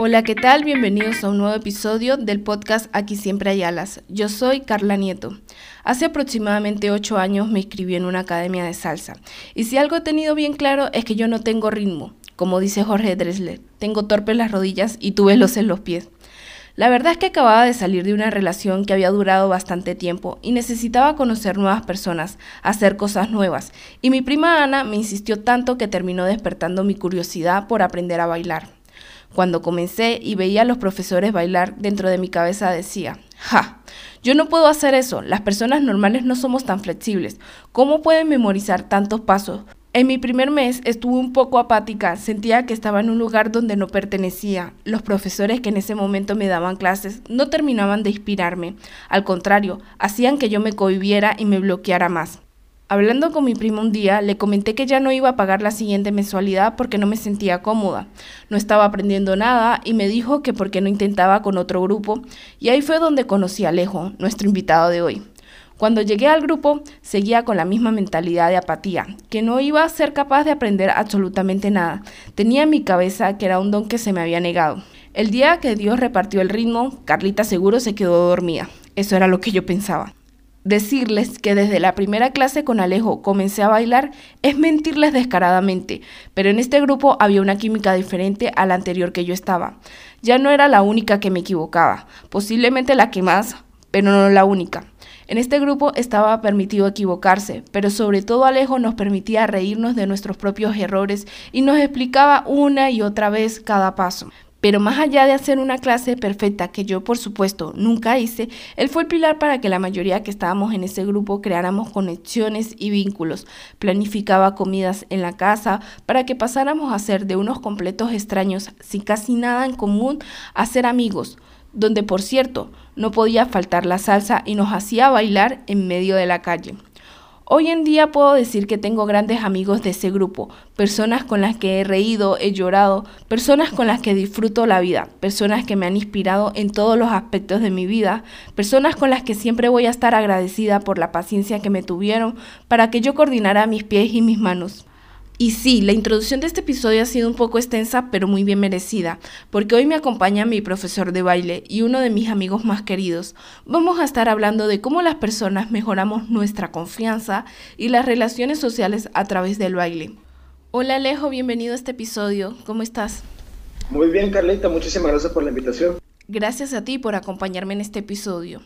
Hola, ¿qué tal? Bienvenidos a un nuevo episodio del podcast Aquí siempre hay alas. Yo soy Carla Nieto. Hace aproximadamente ocho años me inscribí en una academia de salsa. Y si algo he tenido bien claro es que yo no tengo ritmo. Como dice Jorge Dressler, tengo torpes las rodillas y tuve los en los pies. La verdad es que acababa de salir de una relación que había durado bastante tiempo y necesitaba conocer nuevas personas, hacer cosas nuevas. Y mi prima Ana me insistió tanto que terminó despertando mi curiosidad por aprender a bailar. Cuando comencé y veía a los profesores bailar, dentro de mi cabeza decía, ja, yo no puedo hacer eso, las personas normales no somos tan flexibles. ¿Cómo pueden memorizar tantos pasos? En mi primer mes estuve un poco apática, sentía que estaba en un lugar donde no pertenecía. Los profesores que en ese momento me daban clases no terminaban de inspirarme, al contrario, hacían que yo me cohibiera y me bloqueara más. Hablando con mi primo un día, le comenté que ya no iba a pagar la siguiente mensualidad porque no me sentía cómoda. No estaba aprendiendo nada y me dijo que por qué no intentaba con otro grupo. Y ahí fue donde conocí a Alejo, nuestro invitado de hoy. Cuando llegué al grupo, seguía con la misma mentalidad de apatía, que no iba a ser capaz de aprender absolutamente nada. Tenía en mi cabeza que era un don que se me había negado. El día que Dios repartió el ritmo, Carlita seguro se quedó dormida. Eso era lo que yo pensaba. Decirles que desde la primera clase con Alejo comencé a bailar es mentirles descaradamente, pero en este grupo había una química diferente a la anterior que yo estaba. Ya no era la única que me equivocaba, posiblemente la que más, pero no la única. En este grupo estaba permitido equivocarse, pero sobre todo Alejo nos permitía reírnos de nuestros propios errores y nos explicaba una y otra vez cada paso. Pero más allá de hacer una clase perfecta, que yo por supuesto nunca hice, él fue el pilar para que la mayoría que estábamos en ese grupo creáramos conexiones y vínculos. Planificaba comidas en la casa para que pasáramos a ser de unos completos extraños, sin casi nada en común, a ser amigos, donde por cierto no podía faltar la salsa y nos hacía bailar en medio de la calle. Hoy en día puedo decir que tengo grandes amigos de ese grupo, personas con las que he reído, he llorado, personas con las que disfruto la vida, personas que me han inspirado en todos los aspectos de mi vida, personas con las que siempre voy a estar agradecida por la paciencia que me tuvieron para que yo coordinara mis pies y mis manos. Y sí, la introducción de este episodio ha sido un poco extensa, pero muy bien merecida, porque hoy me acompaña mi profesor de baile y uno de mis amigos más queridos. Vamos a estar hablando de cómo las personas mejoramos nuestra confianza y las relaciones sociales a través del baile. Hola Alejo, bienvenido a este episodio. ¿Cómo estás? Muy bien, Carlita, muchísimas gracias por la invitación. Gracias a ti por acompañarme en este episodio.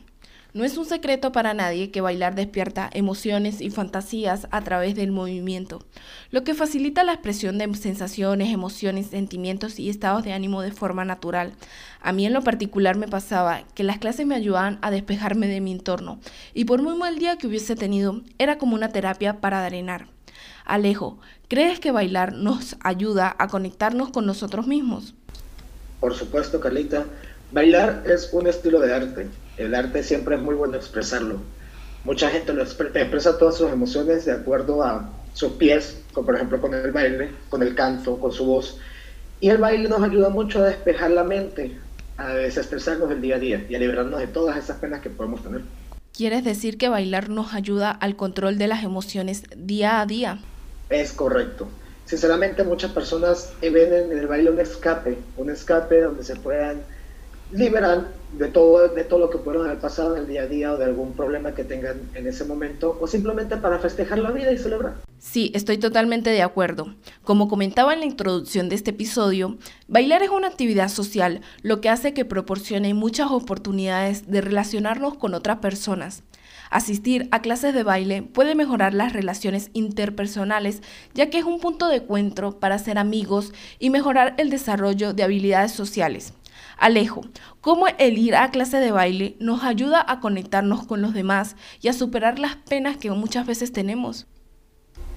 No es un secreto para nadie que bailar despierta emociones y fantasías a través del movimiento, lo que facilita la expresión de sensaciones, emociones, sentimientos y estados de ánimo de forma natural. A mí en lo particular me pasaba que las clases me ayudaban a despejarme de mi entorno y por muy mal día que hubiese tenido, era como una terapia para drenar. Alejo, ¿crees que bailar nos ayuda a conectarnos con nosotros mismos? Por supuesto, Carlita. Bailar es un estilo de arte el arte siempre es muy bueno expresarlo. Mucha gente lo expresa todas sus emociones de acuerdo a sus pies, como por ejemplo con el baile, con el canto, con su voz. Y el baile nos ayuda mucho a despejar la mente, a desestresarnos del día a día y a liberarnos de todas esas penas que podemos tener. ¿Quieres decir que bailar nos ayuda al control de las emociones día a día? Es correcto. Sinceramente muchas personas ven en el baile un escape, un escape donde se puedan liberar de todo, de todo lo que pudieron haber pasado en el día a día o de algún problema que tengan en ese momento o simplemente para festejar la vida y celebrar. Sí, estoy totalmente de acuerdo. Como comentaba en la introducción de este episodio, bailar es una actividad social, lo que hace que proporcione muchas oportunidades de relacionarnos con otras personas. Asistir a clases de baile puede mejorar las relaciones interpersonales, ya que es un punto de encuentro para ser amigos y mejorar el desarrollo de habilidades sociales. Alejo, cómo el ir a clase de baile nos ayuda a conectarnos con los demás y a superar las penas que muchas veces tenemos.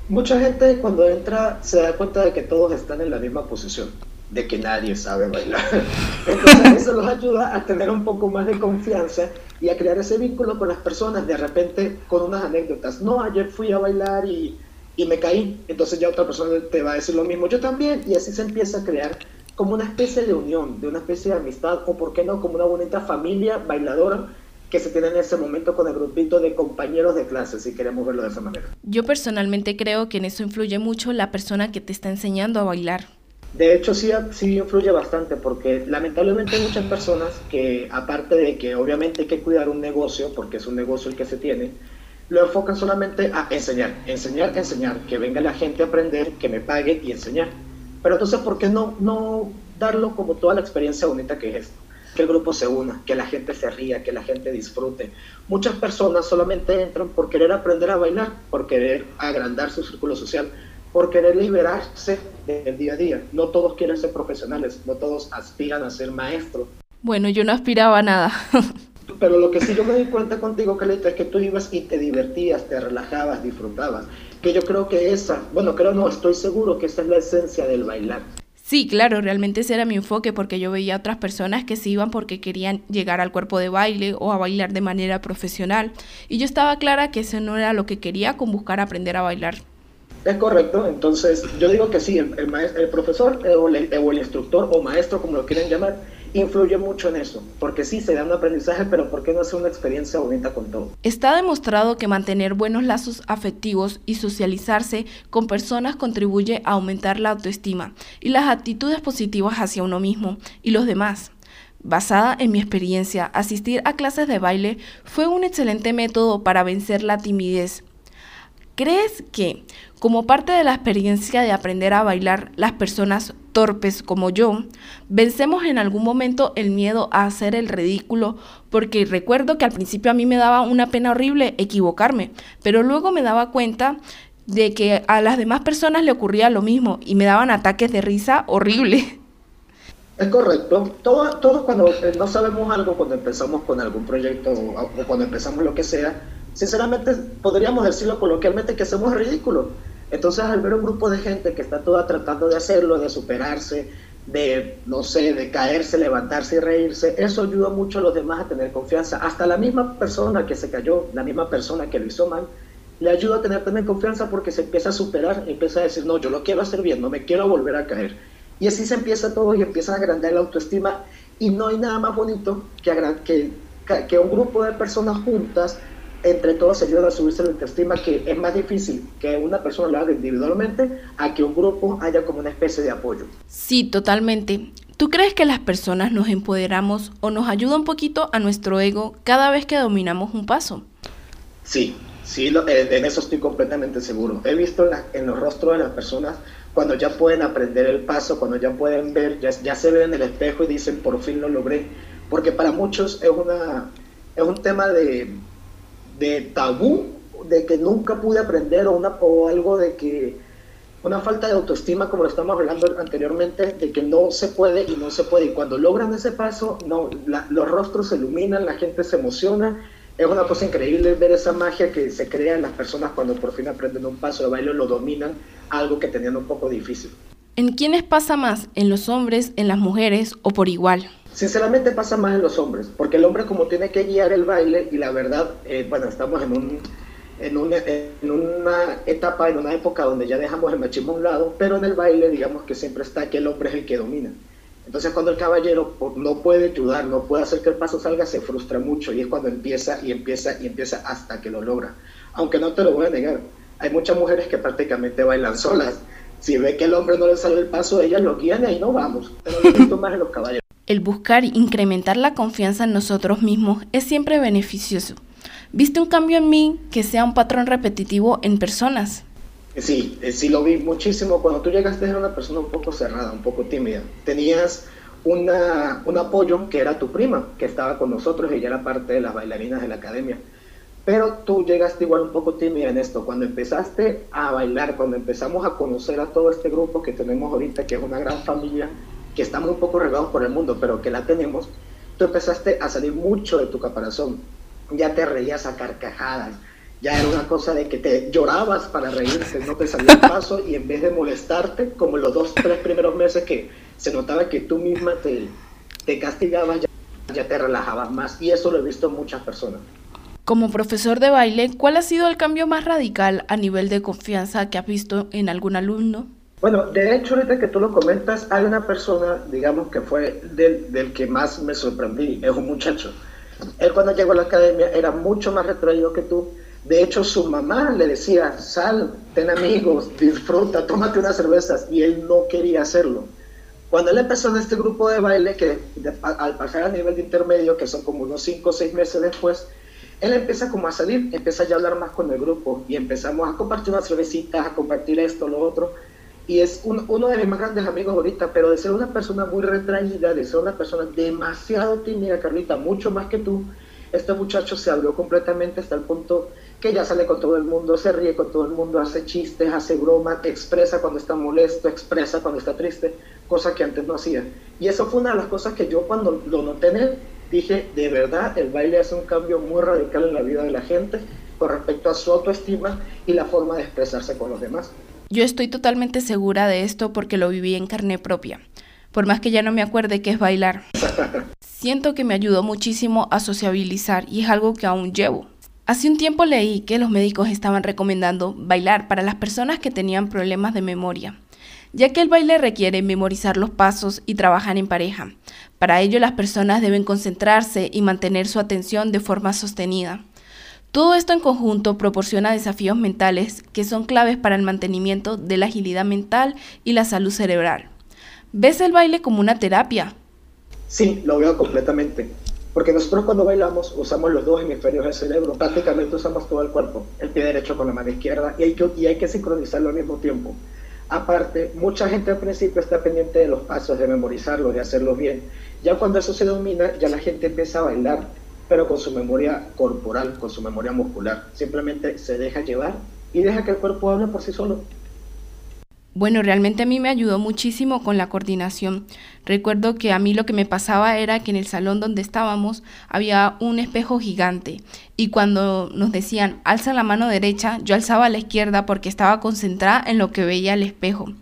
Mucha gente cuando entra se da cuenta de que todos están en la misma posición, de que nadie sabe bailar. Entonces eso los ayuda a tener un poco más de confianza y a crear ese vínculo con las personas de repente con unas anécdotas. No, ayer fui a bailar y, y me caí, entonces ya otra persona te va a decir lo mismo, yo también, y así se empieza a crear como una especie de unión, de una especie de amistad, o por qué no, como una bonita familia bailadora que se tiene en ese momento con el grupito de compañeros de clase, si queremos verlo de esa manera. Yo personalmente creo que en eso influye mucho la persona que te está enseñando a bailar. De hecho, sí, sí influye bastante porque lamentablemente hay muchas personas que, aparte de que obviamente hay que cuidar un negocio, porque es un negocio el que se tiene, lo enfocan solamente a enseñar, enseñar, enseñar, que venga la gente a aprender, que me pague y enseñar. Pero entonces, ¿por qué no, no darlo como toda la experiencia bonita que es esto? Que el grupo se una, que la gente se ría, que la gente disfrute. Muchas personas solamente entran por querer aprender a bailar, por querer agrandar su círculo social, por querer liberarse del día a día. No todos quieren ser profesionales, no todos aspiran a ser maestros. Bueno, yo no aspiraba a nada. Pero lo que sí yo me di cuenta contigo, Caleta, es que tú ibas y te divertías, te relajabas, disfrutabas. Que yo creo que esa, bueno, creo no, estoy seguro que esa es la esencia del bailar. Sí, claro, realmente ese era mi enfoque porque yo veía a otras personas que se iban porque querían llegar al cuerpo de baile o a bailar de manera profesional. Y yo estaba clara que eso no era lo que quería con buscar aprender a bailar. Es correcto, entonces yo digo que sí, el, el, profesor eh, o el, o el, instructor o maestro, como lo quieren llamar, influye mucho en eso, porque sí se da un aprendizaje, pero ¿por qué no hacer una experiencia bonita con todo? Está demostrado que mantener buenos lazos afectivos y socializarse con personas contribuye a aumentar la autoestima y las actitudes positivas hacia uno mismo y los demás. Basada en mi experiencia, asistir a clases de baile fue un excelente método para vencer la timidez ¿Crees que, como parte de la experiencia de aprender a bailar, las personas torpes como yo, vencemos en algún momento el miedo a hacer el ridículo? Porque recuerdo que al principio a mí me daba una pena horrible equivocarme, pero luego me daba cuenta de que a las demás personas le ocurría lo mismo y me daban ataques de risa horrible. Es correcto. Todos todo cuando eh, no sabemos algo, cuando empezamos con algún proyecto o cuando empezamos lo que sea, sinceramente podríamos decirlo coloquialmente que somos ridículos. Entonces al ver un grupo de gente que está toda tratando de hacerlo, de superarse, de, no sé, de caerse, levantarse y reírse, eso ayuda mucho a los demás a tener confianza. Hasta la misma persona que se cayó, la misma persona que lo hizo mal, le ayuda a tener también confianza porque se empieza a superar, empieza a decir, no, yo lo quiero hacer bien, no me quiero volver a caer. Y así se empieza todo y empieza a agrandar la autoestima y no hay nada más bonito que, que, que un grupo de personas juntas entre todos ayudan a subirse la autoestima, que es más difícil que una persona lo haga individualmente a que un grupo haya como una especie de apoyo. Sí, totalmente. ¿Tú crees que las personas nos empoderamos o nos ayuda un poquito a nuestro ego cada vez que dominamos un paso? Sí, sí, eh, en eso estoy completamente seguro. He visto en, los rostros de las personas cuando ya pueden aprender el paso, cuando ya pueden ver, ya, ya se ven en el espejo y dicen, por fin lo logré. Porque para muchos es, una, es un tema de, de tabú, de que nunca pude aprender o, una, o algo de que una falta de autoestima, como lo estamos hablando anteriormente, de que no se puede y no se puede. Y cuando logran ese paso, no, los rostros se iluminan, la gente se emociona. Es una cosa increíble ver esa magia que se crea en las personas cuando por fin aprenden un paso de baile, lo dominan, algo que tenían un poco difícil. ¿En quiénes pasa más? ¿En los hombres, en las mujeres o por igual? Sinceramente pasa más en los hombres, porque el hombre como tiene que guiar el baile y la verdad, eh, bueno, estamos en, un, en, una, etapa, en una época donde ya dejamos el machismo a un lado, pero en el baile digamos que siempre está que el hombre es el que domina. Entonces cuando el caballero no puede ayudar, no puede hacer que el paso salga, se frustra mucho y es cuando empieza y empieza y empieza hasta que lo logra. Aunque no te lo voy a negar, hay muchas mujeres que prácticamente bailan solas. Si ve que el hombre no le sale el paso, ellas lo guían y ahí no vamos. Pero lo más en los caballeros. El buscar incrementar la confianza en nosotros mismos es siempre beneficioso. ¿Viste un cambio en mí que sea un patrón repetitivo en personas? Sí, eh, sí lo vi muchísimo. Cuando tú llegaste era una persona un poco cerrada, un poco tímida. Tenías una, un apoyo que era tu prima, que estaba con nosotros y ya era parte de las bailarinas de la academia. Pero tú llegaste igual un poco tímida en esto. Cuando empezaste a bailar, cuando empezamos a conocer a todo este grupo que tenemos ahorita, que es una gran familia, que está muy poco regados por el mundo, pero que la tenemos, tú empezaste a salir mucho de tu caparazón. Ya te reías a carcajadas, ya era una cosa de que te llorabas para reírte, no te salía el paso y en vez de molestarte, como los dos, tres primeros meses que se notaba que tú misma te, te castigabas, ya, ya te relajabas más y eso lo he visto en muchas personas. Como profesor de baile, ¿cuál ha sido el cambio más radical a nivel de confianza que has visto en algún alumno? Bueno, de hecho, ahorita que tú lo comentas, hay una persona, digamos, que fue del, del que más me sorprendí, es un muchacho. Él cuando llegó a la academia era mucho más retraído que tú. De hecho, su mamá le decía, sal, ten amigos, disfruta, tómate unas cervezas, y él no quería hacerlo. Cuando él empezó en este grupo de baile, que al pasar a nivel de intermedio, que son como unos 5 o 6 meses después, él empieza como a salir, empieza ya a hablar más con el grupo y empezamos a compartir unas cervecitas, a compartir esto, lo otro. Y es uno de mis más grandes amigos ahorita, pero de ser una persona muy retraída, de ser una persona demasiado tímida, Carlita, mucho más que tú, este muchacho se abrió completamente hasta el punto que ya sale con todo el mundo, se ríe con todo el mundo, hace chistes, hace bromas, expresa cuando está molesto, expresa cuando está triste, cosa que antes no hacía. Y eso fue una de las cosas que yo cuando lo noté en dije, de verdad, el baile hace un cambio muy radical en la vida de la gente con respecto a su autoestima y la forma de expresarse con los demás. Yo estoy totalmente segura de esto porque lo viví en carne propia, por más que ya no me acuerde qué es bailar. Siento que me ayudó muchísimo a sociabilizar y es algo que aún llevo. Hace un tiempo leí que los médicos estaban recomendando bailar para las personas que tenían problemas de memoria, ya que el baile requiere memorizar los pasos y trabajar en pareja. Para ello las personas deben concentrarse y mantener su atención de forma sostenida. Todo esto en conjunto proporciona desafíos mentales que son claves para el mantenimiento de la agilidad mental y la salud cerebral. ¿Ves el baile como una terapia? Sí, lo veo completamente. Porque nosotros cuando bailamos usamos los dos hemisferios del cerebro, prácticamente usamos todo el cuerpo, el pie derecho con la mano izquierda y hay que, y hay que sincronizarlo al mismo tiempo. Aparte, mucha gente al principio está pendiente de los pasos, de memorizarlos, de hacerlos bien. Ya cuando eso se domina, ya la gente empieza a bailar pero con su memoria corporal, con su memoria muscular. Simplemente se deja llevar y deja que el cuerpo hable por sí solo. Bueno, realmente a mí me ayudó muchísimo con la coordinación. Recuerdo que a mí lo que me pasaba era que en el salón donde estábamos había un espejo gigante y cuando nos decían alza la mano derecha, yo alzaba la izquierda porque estaba concentrada en lo que veía el espejo.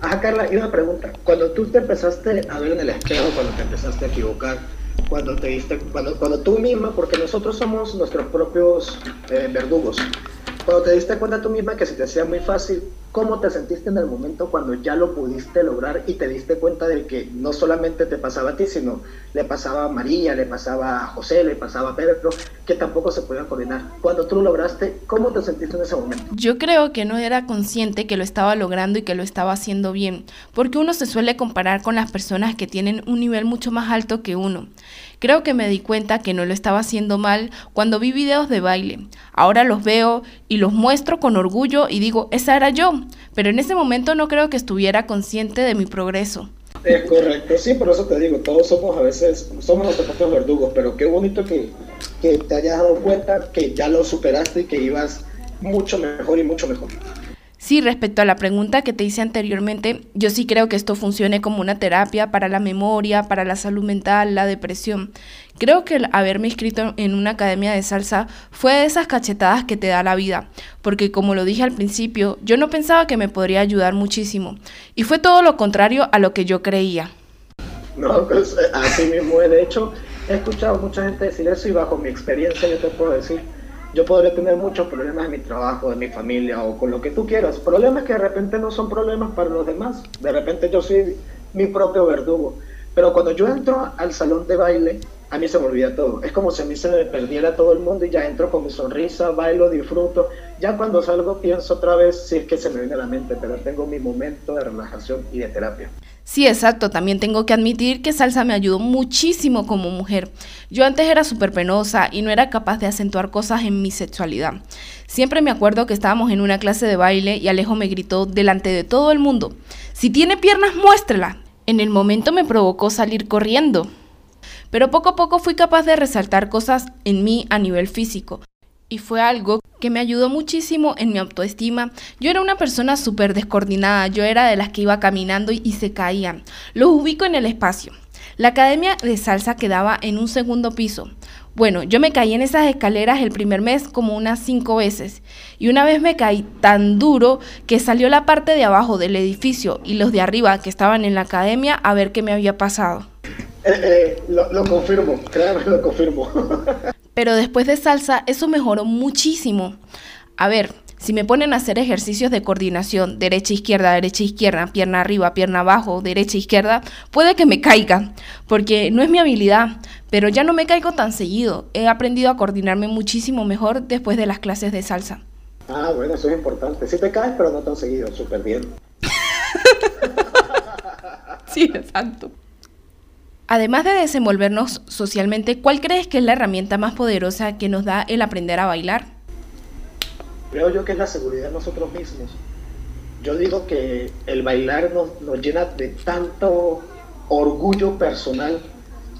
Ajá, Carla, y una pregunta. Cuando tú te empezaste a ver en el espejo, cuando te empezaste a equivocar, cuando te diste, cuando, cuando tú misma, porque nosotros somos nuestros propios eh, verdugos, cuando te diste cuenta tú misma que se te hacía muy fácil, ¿cómo te sentiste en el momento cuando ya lo pudiste lograr y te diste cuenta de que no solamente te pasaba a ti, sino le pasaba a María, le pasaba a José, le pasaba a Pedro, que tampoco se podían coordinar? Cuando tú lo lograste, ¿cómo te sentiste en ese momento? Yo creo que no era consciente que lo estaba logrando y que lo estaba haciendo bien, porque uno se suele comparar con las personas que tienen un nivel mucho más alto que uno. Creo que me di cuenta que no lo estaba haciendo mal cuando vi videos de baile. Ahora los veo y los muestro con orgullo y digo, esa era yo, pero en ese momento no creo que estuviera consciente de mi progreso. Es correcto, sí, por eso te digo, todos somos a veces, somos nuestros propios verdugos, pero qué bonito que, que te hayas dado cuenta que ya lo superaste y que ibas mucho mejor y mucho mejor. Sí, respecto a la pregunta que te hice anteriormente, yo sí creo que esto funcione como una terapia para la memoria, para la salud mental, la depresión. Creo que el haberme inscrito en una academia de salsa fue de esas cachetadas que te da la vida, porque como lo dije al principio, yo no pensaba que me podría ayudar muchísimo, y fue todo lo contrario a lo que yo creía. No, pues eh, así mismo, de hecho, he escuchado mucha gente decir eso y bajo mi experiencia yo te puedo decir yo podría tener muchos problemas en mi trabajo, en mi familia o con lo que tú quieras. Problemas que de repente no son problemas para los demás. De repente yo soy mi propio verdugo. Pero cuando yo entro al salón de baile, a mí se me olvida todo. Es como si a mí se me perdiera todo el mundo y ya entro con mi sonrisa, bailo, disfruto. Ya cuando salgo pienso otra vez si es que se me viene a la mente, pero tengo mi momento de relajación y de terapia. Sí, exacto. También tengo que admitir que salsa me ayudó muchísimo como mujer. Yo antes era súper penosa y no era capaz de acentuar cosas en mi sexualidad. Siempre me acuerdo que estábamos en una clase de baile y Alejo me gritó delante de todo el mundo, si tiene piernas, muéstrela. En el momento me provocó salir corriendo. Pero poco a poco fui capaz de resaltar cosas en mí a nivel físico. Y fue algo que me ayudó muchísimo en mi autoestima. Yo era una persona súper descoordinada, yo era de las que iba caminando y, se caían. Los ubico en el espacio. La academia de salsa quedaba en un segundo piso. Bueno, yo me caí en esas escaleras el primer mes como unas cinco veces y una vez me caí tan duro que salió la parte de abajo del edificio y los de arriba que estaban en la academia a ver qué me había pasado. Eh, eh, lo, lo confirmo, créame, lo confirmo. Pero después de salsa eso mejoró muchísimo. A ver, si me ponen a hacer ejercicios de coordinación, derecha, izquierda, derecha, izquierda, pierna arriba, pierna abajo, derecha, izquierda, puede que me caiga, porque no es mi habilidad, pero ya no me caigo tan seguido. He aprendido a coordinarme muchísimo mejor después de las clases de salsa. Ah, bueno, eso es importante. Sí te caes, pero no tan seguido, súper bien. sí, exacto. Además de desenvolvernos socialmente, ¿cuál crees que es la herramienta más poderosa que nos da el aprender a bailar? Creo yo que es la seguridad de nosotros mismos. Yo digo que el bailar nos, nos llena de tanto orgullo personal,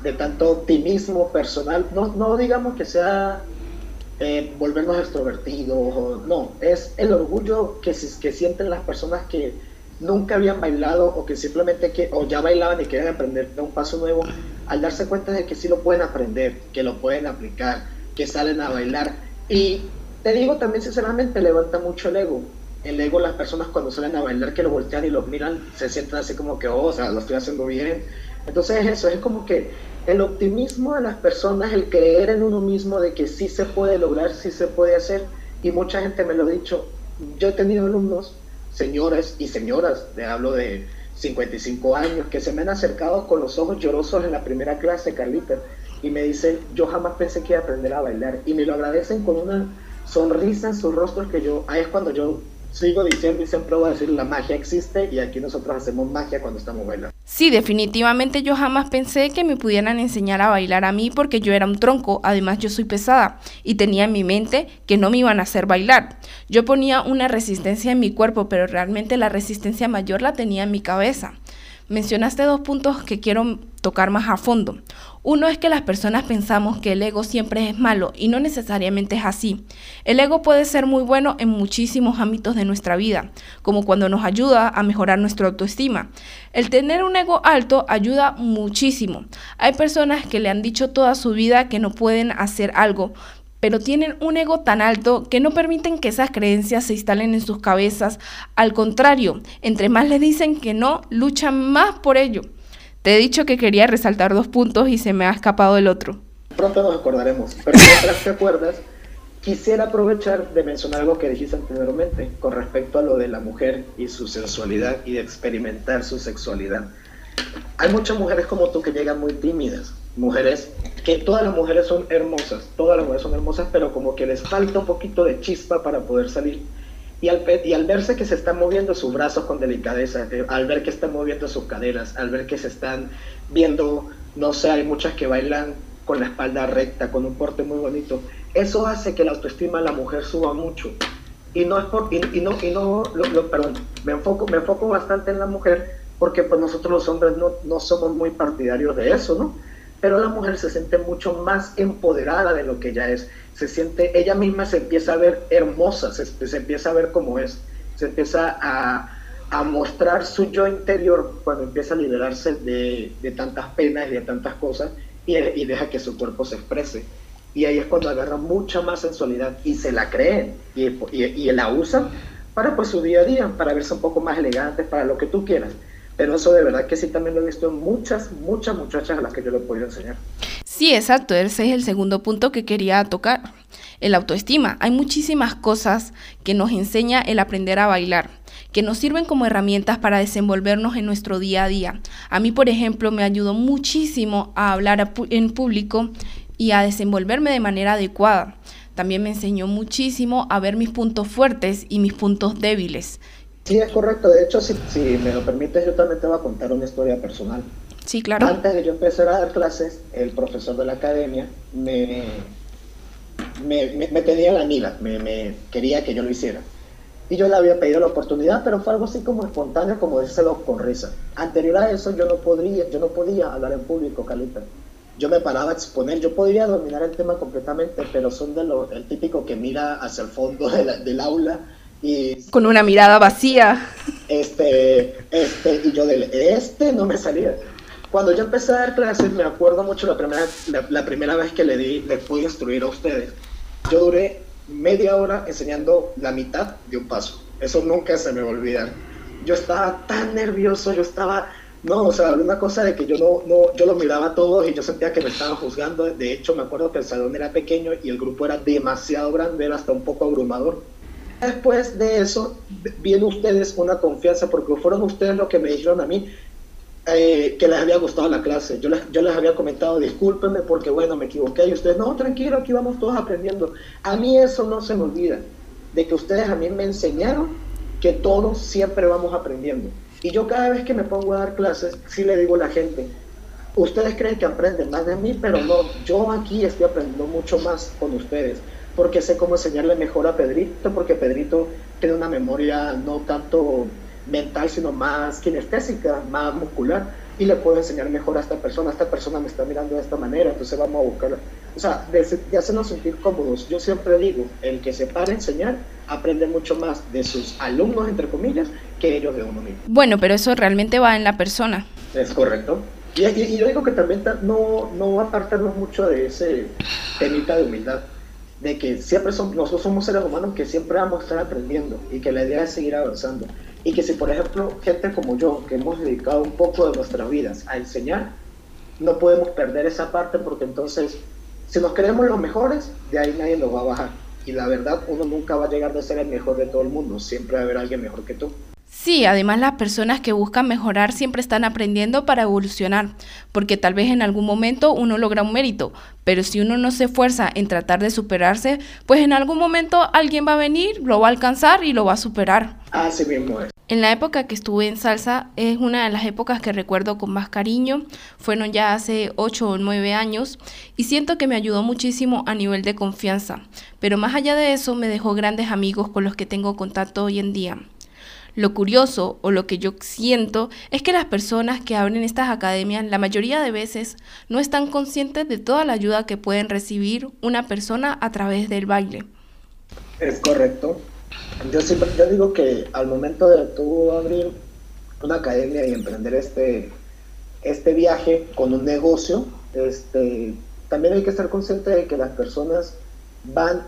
de tanto optimismo personal. No, no digamos que sea eh, volvernos extrovertidos, no, es el orgullo que, que sienten las personas que nunca habían bailado o que simplemente que, o ya bailaban y quieren aprender un paso nuevo, al darse cuenta de que sí lo pueden aprender, que lo pueden aplicar, que salen a bailar. Y te digo también sinceramente, levanta mucho el ego. El ego, las personas cuando salen a bailar, que lo voltean y los miran, se sienten así como que, oh, o sea, lo estoy haciendo bien. Entonces eso, es como que el optimismo de las personas, el creer en uno mismo de que sí se puede lograr, sí se puede hacer. Y mucha gente me lo ha dicho. Yo he tenido alumnos señores y señoras, le hablo de 55 años, que se me han acercado con los ojos llorosos en la primera clase, Carlita, y me dicen, yo jamás pensé que iba a aprender a bailar, y me lo agradecen con una sonrisa en sus rostros que yo, ahí es cuando yo sigo diciendo y siempre voy a decir, la magia existe y aquí nosotros hacemos magia cuando estamos bailando. Sí, definitivamente yo jamás pensé que me pudieran enseñar a bailar a mí porque yo era un tronco, además yo soy pesada y tenía en mi mente que no me iban a hacer bailar. Yo ponía una resistencia en mi cuerpo, pero realmente la resistencia mayor la tenía en mi cabeza. Mencionaste dos puntos que quiero tocar más a fondo. Uno es que las personas pensamos que el ego siempre es malo y no necesariamente es así. El ego puede ser muy bueno en muchísimos ámbitos de nuestra vida, como cuando nos ayuda a mejorar nuestra autoestima. El tener un ego alto ayuda muchísimo. Hay personas que le han dicho toda su vida que no pueden hacer algo, pero tienen un ego tan alto que no permiten que esas creencias se instalen en sus cabezas. Al contrario, entre más les dicen que no, luchan más por ello. Te he dicho que quería resaltar dos puntos y se me ha escapado el otro. Pronto nos acordaremos, pero mientras te acuerdas, quisiera aprovechar de mencionar algo que dijiste anteriormente con respecto a lo de la mujer y su sensualidad y de experimentar su sexualidad. Hay muchas mujeres como tú que llegan muy tímidas, mujeres que todas las mujeres son hermosas, todas las mujeres son hermosas, pero como que les falta un poquito de chispa para poder salir. Y al, y al verse que se están moviendo sus brazos con delicadeza, eh, al ver que están moviendo sus caderas, al ver que se están viendo, no sé, hay muchas que bailan con la espalda recta, con un porte muy bonito, eso hace que la autoestima de la mujer suba mucho. Y no es por, y, no, y no lo, perdón, me enfoco, me enfoco bastante en la mujer porque pues nosotros los hombres no, no somos muy partidarios de eso, ¿no? Pero la mujer se siente mucho más empoderada de lo que ella es. Se siente, ella misma se empieza a ver hermosa, se, empieza a ver como es, se empieza a, mostrar su yo interior cuando empieza a liberarse de, tantas penas y de tantas cosas y, deja que su cuerpo se exprese. Y ahí es cuando agarra mucha más sensualidad y se la creen y, y la usan para pues su día a día, para verse un poco más elegantes, para lo que tú quieras. Pero eso de verdad que sí también lo he visto en muchas, muchas muchachas a las que yo le he podido enseñar. Sí, exacto. Ese es el segundo punto que quería tocar. El autoestima. Hay muchísimas cosas que nos enseña el aprender a bailar que nos sirven como herramientas para desenvolvernos en nuestro día a día. A mí, por ejemplo, me ayudó muchísimo a hablar en público y a desenvolverme de manera adecuada. También me enseñó muchísimo a ver mis puntos fuertes y mis puntos débiles. Sí, es correcto. De hecho, si, me lo permites, yo también te voy a contar una historia personal. Sí, claro. Antes de yo empezar a dar clases, el profesor de la academia me, me, tenía la mira, me, quería que yo lo hiciera. Y yo le había pedido la oportunidad, pero fue algo así como espontáneo, como decírselo con risa. Anterior a eso, yo no, podría, yo no podía hablar en público, Calita. Yo me paraba a exponer, yo podría dominar el tema completamente, pero son de lo, el típico que mira hacia el fondo del aula con una mirada vacía. Este, este, y yo del este no me salía. Cuando yo empecé a dar clases, me acuerdo mucho la primera, la, primera vez que le di, les pude instruir a ustedes. Yo duré media hora enseñando la mitad de un paso. Eso nunca se me va a olvidar. Yo estaba tan nervioso, yo estaba, no, o sea, una cosa de que yo no, no, yo lo miraba a todos y yo sentía que me estaban juzgando. De hecho, me acuerdo que el salón era pequeño y el grupo era demasiado grande, era hasta un poco abrumador. Después de eso, viene ustedes una confianza, porque fueron ustedes los que me dijeron a mí eh, que les había gustado la clase. Yo les, yo les había comentado, discúlpenme porque, bueno, me equivoqué. Y ustedes, no, tranquilo, aquí vamos todos aprendiendo. A mí eso no se me olvida, de que ustedes a mí me enseñaron que todos siempre vamos aprendiendo. Y yo cada vez que me pongo a dar clases, sí le digo a la gente, ustedes creen que aprenden más de mí, pero no, yo aquí estoy aprendiendo mucho más con ustedes, porque sé cómo enseñarle mejor a Pedrito, porque Pedrito tiene una memoria no tanto mental, sino más kinestésica, más muscular, y le puedo enseñar mejor a esta persona, esta persona me está mirando de esta manera, entonces vamos a buscarla. O sea, de, de hacernos sentir cómodos. Yo siempre digo, el que se para a enseñar aprende mucho más de sus alumnos, entre comillas, que ellos de uno mismo. Bueno, pero eso realmente va en la persona. Es correcto. Y, y, yo digo que también no, no apartarnos mucho de ese temita de humildad, de que siempre somos, nosotros somos seres humanos que siempre vamos a estar aprendiendo y que la idea es seguir avanzando. Y que si, por ejemplo, gente como yo, que hemos dedicado un poco de nuestras vidas a enseñar, no podemos perder esa parte porque entonces, si nos creemos los mejores, de ahí nadie nos va a bajar. Y la verdad, uno nunca va a llegar a ser el mejor de todo el mundo, siempre va a haber alguien mejor que tú. Sí, además las personas que buscan mejorar siempre están aprendiendo para evolucionar, porque tal vez en algún momento uno logra un mérito, pero si uno no se esfuerza en tratar de superarse, pues en algún momento alguien va a venir, lo va a alcanzar y lo va a superar. Así mismo es. En la época que estuve en salsa es una de las épocas que recuerdo con más cariño, fueron ya hace 8 o 9 años y siento que me ayudó muchísimo a nivel de confianza, pero más allá de eso me dejó grandes amigos con los que tengo contacto hoy en día. Lo curioso o lo que yo siento es que las personas que abren estas academias la mayoría de veces no están conscientes de toda la ayuda que pueden recibir una persona a través del baile. Es correcto. Yo siempre yo digo que al momento de tú abrir una academia y emprender este, este viaje con un negocio, este, también hay que estar consciente de que las personas van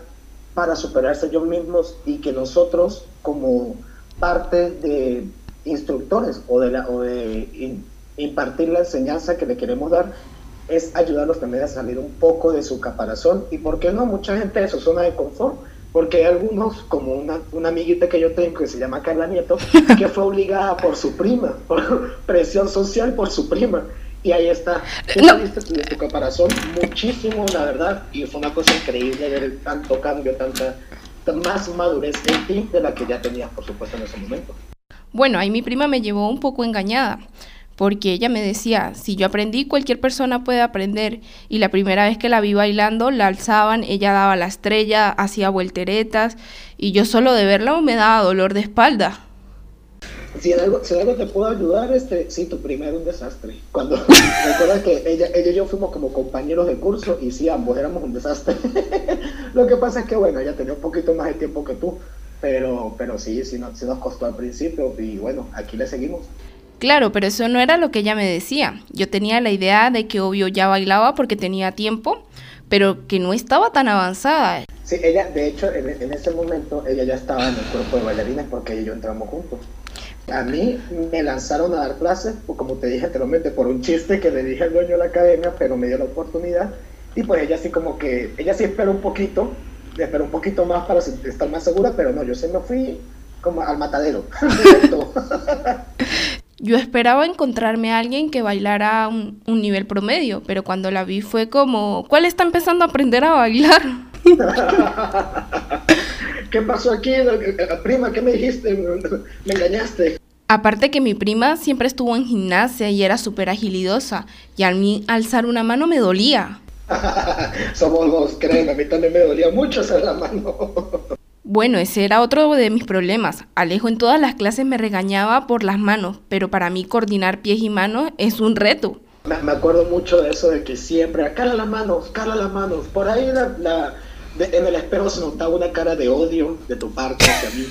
para superarse ellos mismos y que nosotros como parte de instructores o de, la, o de impartir la enseñanza que le queremos dar es ayudarlos también a salir un poco de su caparazón. Y por qué no mucha gente de su zona de confort porque hay algunos como una, una amiguita que yo tengo que se llama Carla Nieto que fue obligada por su prima por presión social por su prima. Y ahí está tú saliste de tu caparazón muchísimo la verdad y fue una cosa increíble ver tanto cambio tanta más madurez en ti de la que ya tenías, por supuesto, en ese momento. Bueno, ahí mi prima me llevó un poco engañada, porque ella me decía, si yo aprendí, cualquier persona puede aprender. Y la primera vez que la vi bailando, la alzaban, ella daba la estrella, hacía vuelteretas, y yo solo de verla me daba dolor de espalda si algo, si algo te puedo ayudar, este, sí, tu primero un desastre. Cuando recuerdas que ella, ella y yo fuimos como compañeros de curso y sí, ambos éramos un desastre. Lo que pasa es que, bueno, ella tenía un poquito más de tiempo que tú, pero, pero sí, sí, no, sí nos costó al principio y bueno, aquí le seguimos. Claro, pero eso no era lo que ella me decía. Yo tenía la idea de que obvio ya bailaba porque tenía tiempo, pero que no estaba tan avanzada. Sí, ella, de hecho, en, en ese momento, ella ya estaba en el cuerpo de bailarines porque ella y yo entramos juntos. A mí me lanzaron a dar clases, pues, como te dije anteriormente, por un chiste que le dije al dueño de la academia, pero me dio la oportunidad. Y pues ella sí como que, ella sí esperó un poquito, esperó un poquito más para estar más segura, pero no, yo se me fui como al matadero. yo esperaba encontrarme a alguien que bailara un, un, nivel promedio, pero cuando la vi fue como, ¿cuál está empezando a aprender a bailar? ¿Qué pasó aquí? Prima, ¿qué me dijiste? Me engañaste. Aparte que mi prima siempre estuvo en gimnasia y era súper agilidosa, y al mí alzar una mano me dolía. Somos dos, créeme, a mí también me dolía mucho hacer la mano. bueno, ese era otro de mis problemas. Alejo en todas las clases me regañaba por las manos, pero para mí coordinar pies y manos es un reto. Me, acuerdo mucho de eso, de que siempre, cala las manos, cala las manos. Por ahí la en el espejo se notaba una cara de odio de tu parte hacia mí.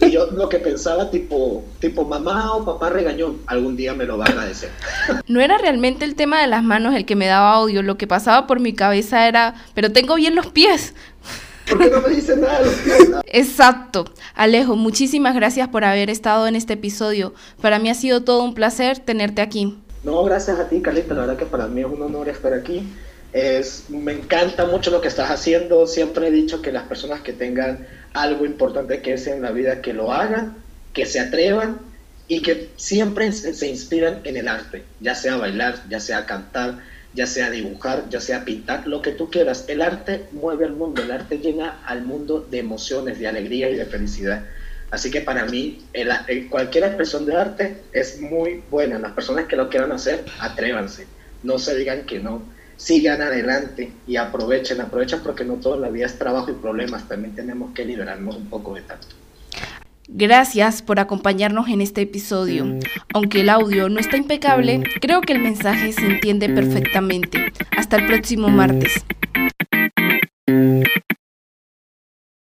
Y yo lo que pensaba, tipo, tipo mamá o papá regañón, algún día me lo va a agradecer. No era realmente el tema de las manos el que me daba odio, lo que pasaba por mi cabeza era, pero tengo bien los pies. ¿Por qué no me dice nada de los pies? Exacto. Alejo, muchísimas gracias por haber estado en este episodio. Para mí ha sido todo un placer tenerte aquí. No, gracias a ti, Carlita. La verdad que para mí es un honor estar aquí. Es, me encanta mucho lo que estás haciendo. Siempre he dicho que las personas que tengan algo importante que hacer en la vida, que lo hagan, que se atrevan y que siempre se, se inspiran en el arte, ya sea bailar, ya sea cantar, ya sea dibujar, ya sea pintar, lo que tú quieras. El arte mueve el mundo, el arte llena al mundo de emociones, de alegría y de felicidad. Así que para mí, cualquier expresión de arte es muy buena. Las personas que lo quieran hacer, atrévanse. No se digan que no. Sigan adelante y aprovechen, aprovechen porque no toda la vida es trabajo y problemas. También tenemos que liberarnos un poco de tanto. Gracias por acompañarnos en este episodio. Aunque el audio no está impecable, creo que el mensaje se entiende perfectamente. Hasta el próximo martes.